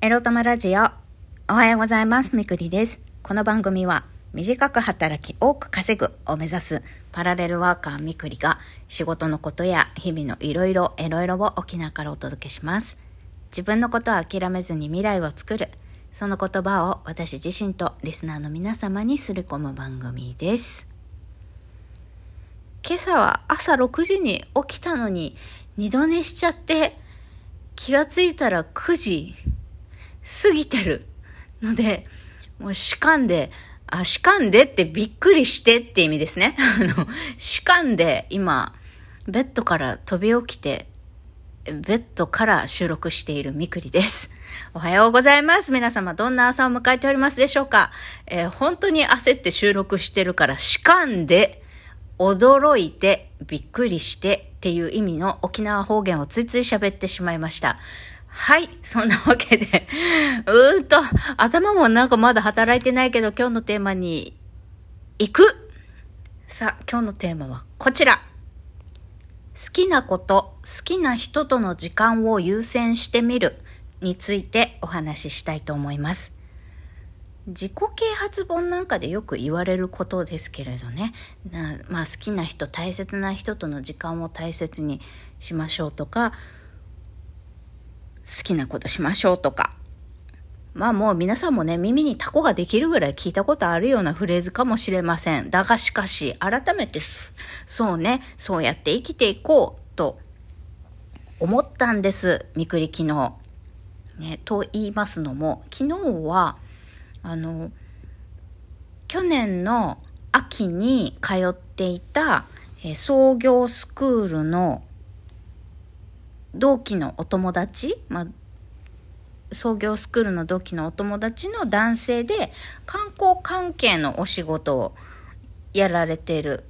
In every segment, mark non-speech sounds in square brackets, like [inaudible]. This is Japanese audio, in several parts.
エロ玉ラジオ。おはようございます。みくりです。この番組は、短く働き多く稼ぐを目指すパラレルワーカーみくりが仕事のことや日々のいろいろエロいろを沖縄からお届けします。自分のことを諦めずに未来を作る。その言葉を私自身とリスナーの皆様にすり込む番組です。今朝は朝6時に起きたのに二度寝しちゃって気がついたら9時過ぎてるので、もうしかんで、あ、しかんでってびっくりしてって意味ですね。[laughs] あの、しかんで今、ベッドから飛び起きて、ベッドから収録しているみくりです。おはようございます。皆様、どんな朝を迎えておりますでしょうか、えー本当に焦って収録してるから、しかんで、驚いて、びっくりしてっていう意味の沖縄方言をついつい喋ってしまいました。はい。そんなわけで、[laughs] うーんと、頭もなんかまだ働いてないけど、今日のテーマに行くさあ、今日のテーマはこちら。好きなこと、好きな人との時間を優先してみるについてお話ししたいと思います。自己啓発本なんかでよく言われることですけれどねまあ好きな人大切な人との時間を大切にしましょうとか好きなことしましょうとか。まあもう皆さんもね耳にタコができるぐらい聞いたことあるようなフレーズかもしれません。だがしかし改めてそうねそうやって生きていこうと思ったんです。みくり昨日。ね、と言いますのも昨日はあの去年の秋に通っていた、え創業スクールの同期のお友達、まあ、創業スクールの同期のお友達の男性で観光関係のお仕事をやられてる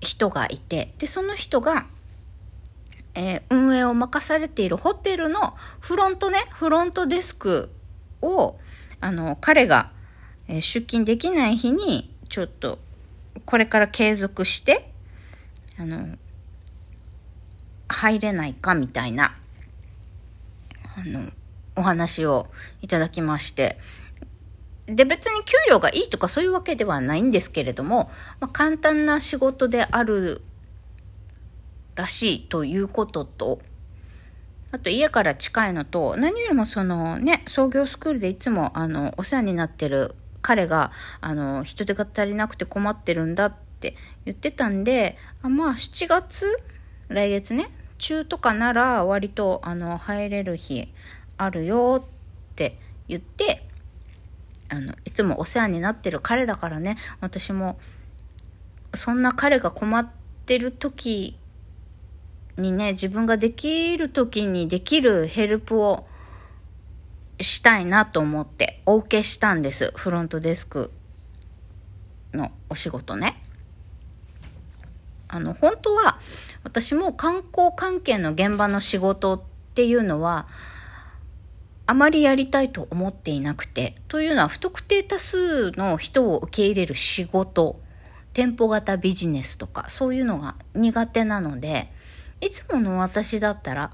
人がいてでその人がえー運営を任されているホテルのフロントねフロントデスクをあの彼が、えー出勤できない日にちょっとこれから継続してあの入れないかみたいなあのお話をいただきまして。で別に給料がいいとかそういうわけではないんですけれども、まあ、簡単な仕事であるらしいということと、あと家から近いのと、何よりもそのね、創業スクールでいつもあの、お世話になってる彼が、あの、人手が足りなくて困ってるんだって言ってたんで、あまあ7月来月ね、中とかなら割とあの、入れる日あるよって言って、あの、いつもお世話になってる彼だからね、私も、そんな彼が困ってる時にね自分ができる時にできるヘルプをしたいなと思ってお受けしたんです。フロントデスクのお仕事ね。あの本当は私も観光関係の現場の仕事っていうのはあまりやりたいと思っていなくてというのは不特定多数の人を受け入れる仕事店舗型ビジネスとかそういうのが苦手なのでいつもの私だったら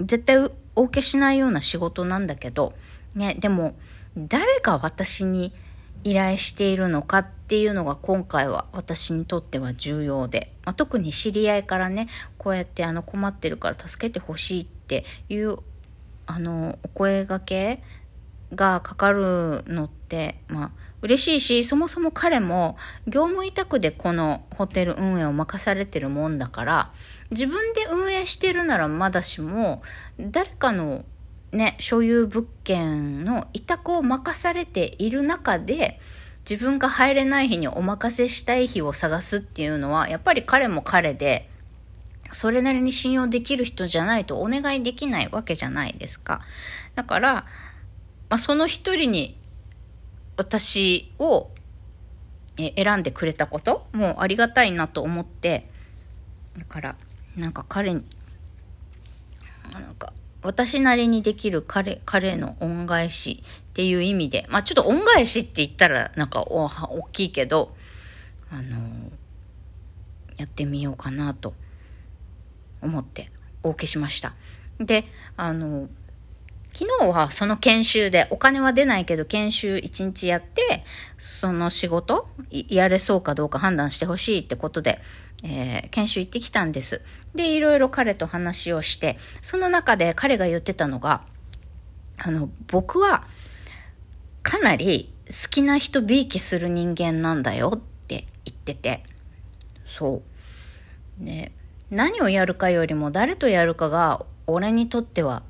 絶対お受けしないような仕事なんだけど、ね、でも誰が私に依頼しているのかっていうのが今回は私にとっては重要で、まあ、特に知り合いからねこうやってあの困ってるから助けてほしいっていうあのお声がけがかかるのって、まあ、嬉しいしそもそも彼も業務委託でこのホテル運営を任されてるもんだから自分で運営してるならまだしも誰かのね所有物件の委託を任されている中で自分が入れない日にお任せしたい日を探すっていうのはやっぱり彼も彼でそれなりに信用できる人じゃないとお願いできないわけじゃないですか。だから、まあ、その一人に私を選んでくれたこともうありがたいなと思ってだからなんか彼になんか私なりにできる彼彼の恩返しっていう意味でまあちょっと恩返しって言ったらなんかお大きいけどあのやってみようかなと思ってお受けしました。であの昨日はその研修で、お金は出ないけど研修1日やって、その仕事、やれそうかどうか判断してほしいってことで、えー、研修行ってきたんです。で、いろいろ彼と話をして、その中で彼が言ってたのが、あの、僕は、かなり好きな人びいきする人間なんだよって言ってて、そう。で、何をやるかよりも誰とやるかが俺にとっては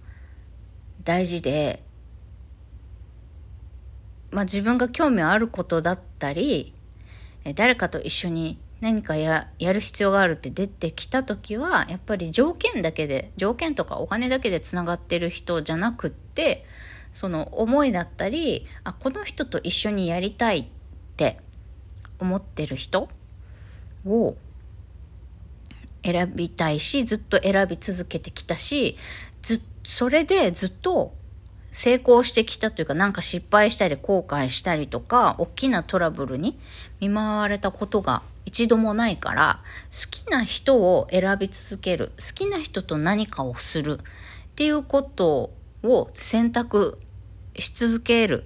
大事で、まあ自分が興味あることだったり、誰かと一緒に何かややる必要があるって出てきた時はやっぱり条件だけで条件とかお金だけでつながってる人じゃなくってその思いだったりあこの人と一緒にやりたいって思ってる人を選びたいしずっと選び続けてきたしずそれでずっと成功してきたというかなんか失敗したり後悔したりとか大きなトラブルに見舞われたことが一度もないから好きな人を選び続ける好きな人と何かをするっていうことを選択し続ける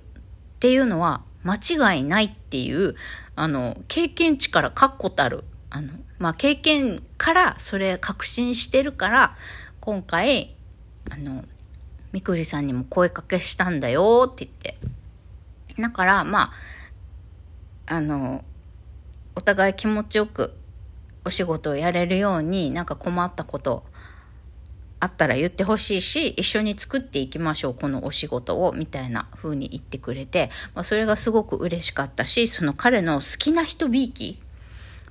っていうのは間違いないっていうあの経験値から確固たるあの、まあ、経験からそれ確信してるから今回あのみくりさんにも声かけしたんだよって言って。だからまああのお互い気持ちよくお仕事をやれるようになんか困ったことあったら言ってほしいし一緒に作っていきましょうこのお仕事をみたいな風に言ってくれて、まあ、それがすごく嬉しかったしその彼の好きな人びいき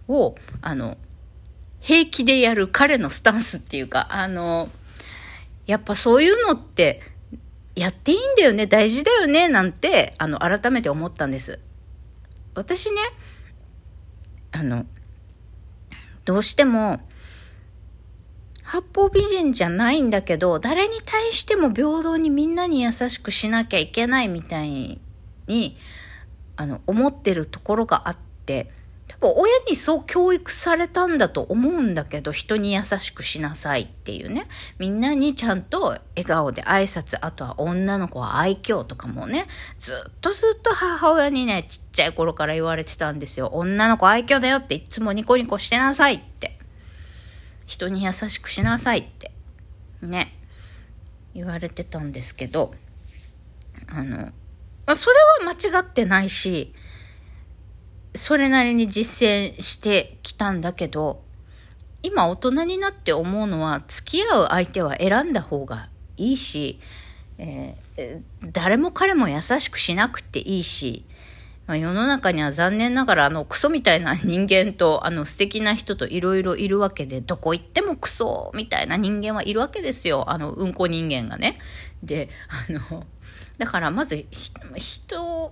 をあの平気でやる彼のスタンスっていうかあのやっぱそういうのってやっていいんだよね大事だよねなんてあの改めて思ったんです。私ねあの、どうしても、八方美人じゃないんだけど、誰に対しても平等にみんなに優しくしなきゃいけないみたいに、あの、思ってるところがあって、多分親にそう教育されたんだと思うんだけど人に優しくしなさいっていうね。みんなにちゃんと笑顔で挨拶あとは女の子は愛嬌とかもねずっとずっと母親にねちっちゃい頃から言われてたんですよ。女の子愛嬌だよっていつもニコニコしてなさいって。人に優しくしなさいって。ね。言われてたんですけどあのそれは間違ってないしそれなりに実践してきたんだけど、今大人になって思うのは、付き合う相手は選んだ方がいいし、えー、誰も彼も優しくしなくていいし、まあ、世の中には残念ながらあのクソみたいな人間とあの素敵な人といろいろいるわけでどこ行ってもクソみたいな人間はいるわけですよあのうんこ人間がね。であのだからまず人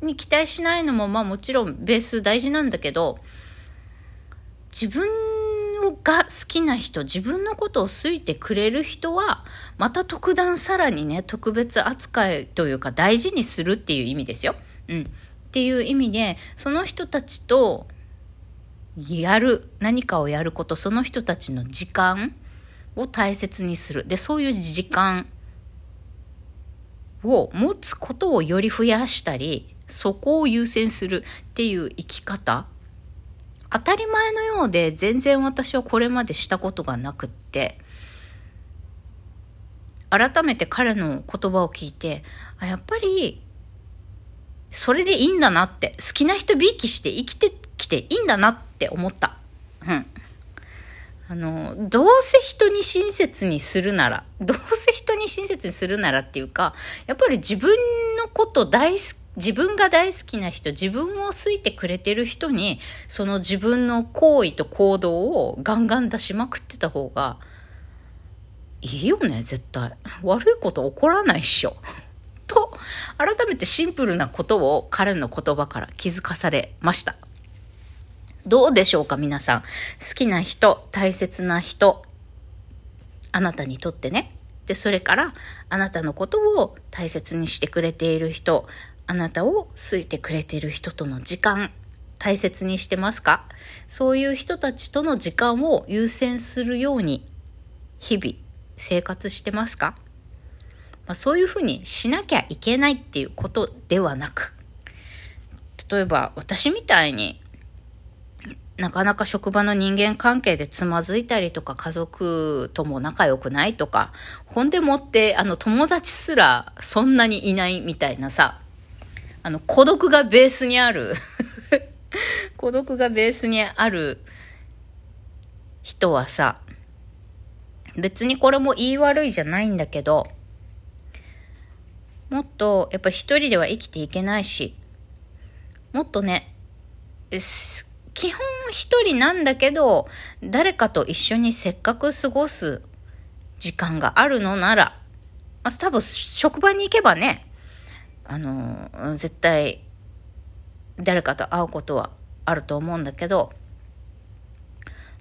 に期待しないのもまあもちろんベース大事なんだけど自分が好きな人自分のことを好いてくれる人はまた特段さらにね特別扱いというか大事にするっていう意味ですよ。うん、っていう意味でその人たちとやる何かをやることその人たちの時間を大切にするでそういう時間を持つことをより増やしたりそこを優先するっていう生き方。当たり前のようで全然私はこれまでしたことがなくって。改めて彼の言葉を聞いてあやっぱりそれでいいんだなって好きな人びいきして生きてきていいんだなって思った。うん。あの、どうせ人に親切にするなら、どうせ人に親切にするならっていうか、やっぱり自分のこと大好き、自分が大好きな人、自分を好いてくれてる人に、その自分の行為と行動をガンガン出しまくってた方が、いいよね、絶対。悪いこと起こらないっしょ。と、改めてシンプルなことを彼の言葉から気づかされました。どうでしょうか皆さん。好きな人、大切な人、あなたにとってね。で、それから、あなたのことを大切にしてくれている人、あなたを好いてくれている人との時間、大切にしてますか？そういう人たちとの時間を優先するように、日々生活してますか？まあ、そういうふうにしなきゃいけないっていうことではなく、例えば私みたいになかなか職場の人間関係でつまずいたりとか、家族とも仲良くないとか、ほんでもって、あの、友達すらそんなにいないみたいなさ、あの、孤独がベースにある [laughs] 孤独がベースにある人はさ、別にこれも言い悪いじゃないんだけど、もっとやっぱ一人では生きていけないし、もっとね、基本一人なんだけど、誰かと一緒にせっかく過ごす時間があるのなら、まあ、多分職場に行けばね、あの、絶対誰かと会うことはあると思うんだけど、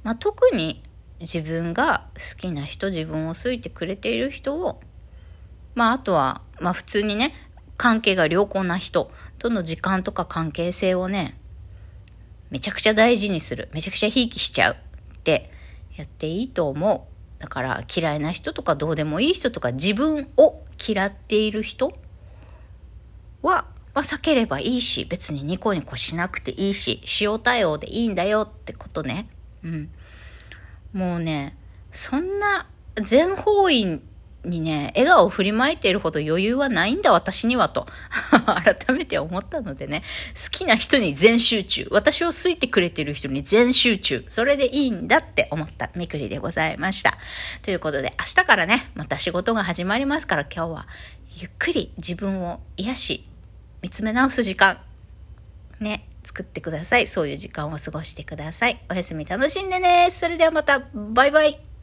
まあ、特に自分が好きな人、自分を好いてくれている人を、まあ、あとは、まあ、普通にね、関係が良好な人との時間とか関係性をね、めちゃくちゃ大事にする。めちゃくちゃひいきしちゃうってやっていいと思う。だから嫌いな人とかどうでもいい人とか自分を嫌っている人は、まあ、避ければいいし、別にニコニコしなくていいし、塩対応でいいんだよってことね。うん。もうね、そんな全方位にね、笑顔を振りまいているほど余裕はないんだ、私にはと、[laughs] 改めて思ったのでね、好きな人に全集中、私を好いてくれてる人に全集中、それでいいんだって思ったみくりでございました。ということで、明日からね、また仕事が始まりますから、今日はゆっくり自分を癒し、見つめ直す時間、ね、作ってください。そういう時間を過ごしてください。おやすみ楽しんでね。それではまた、バイバイ。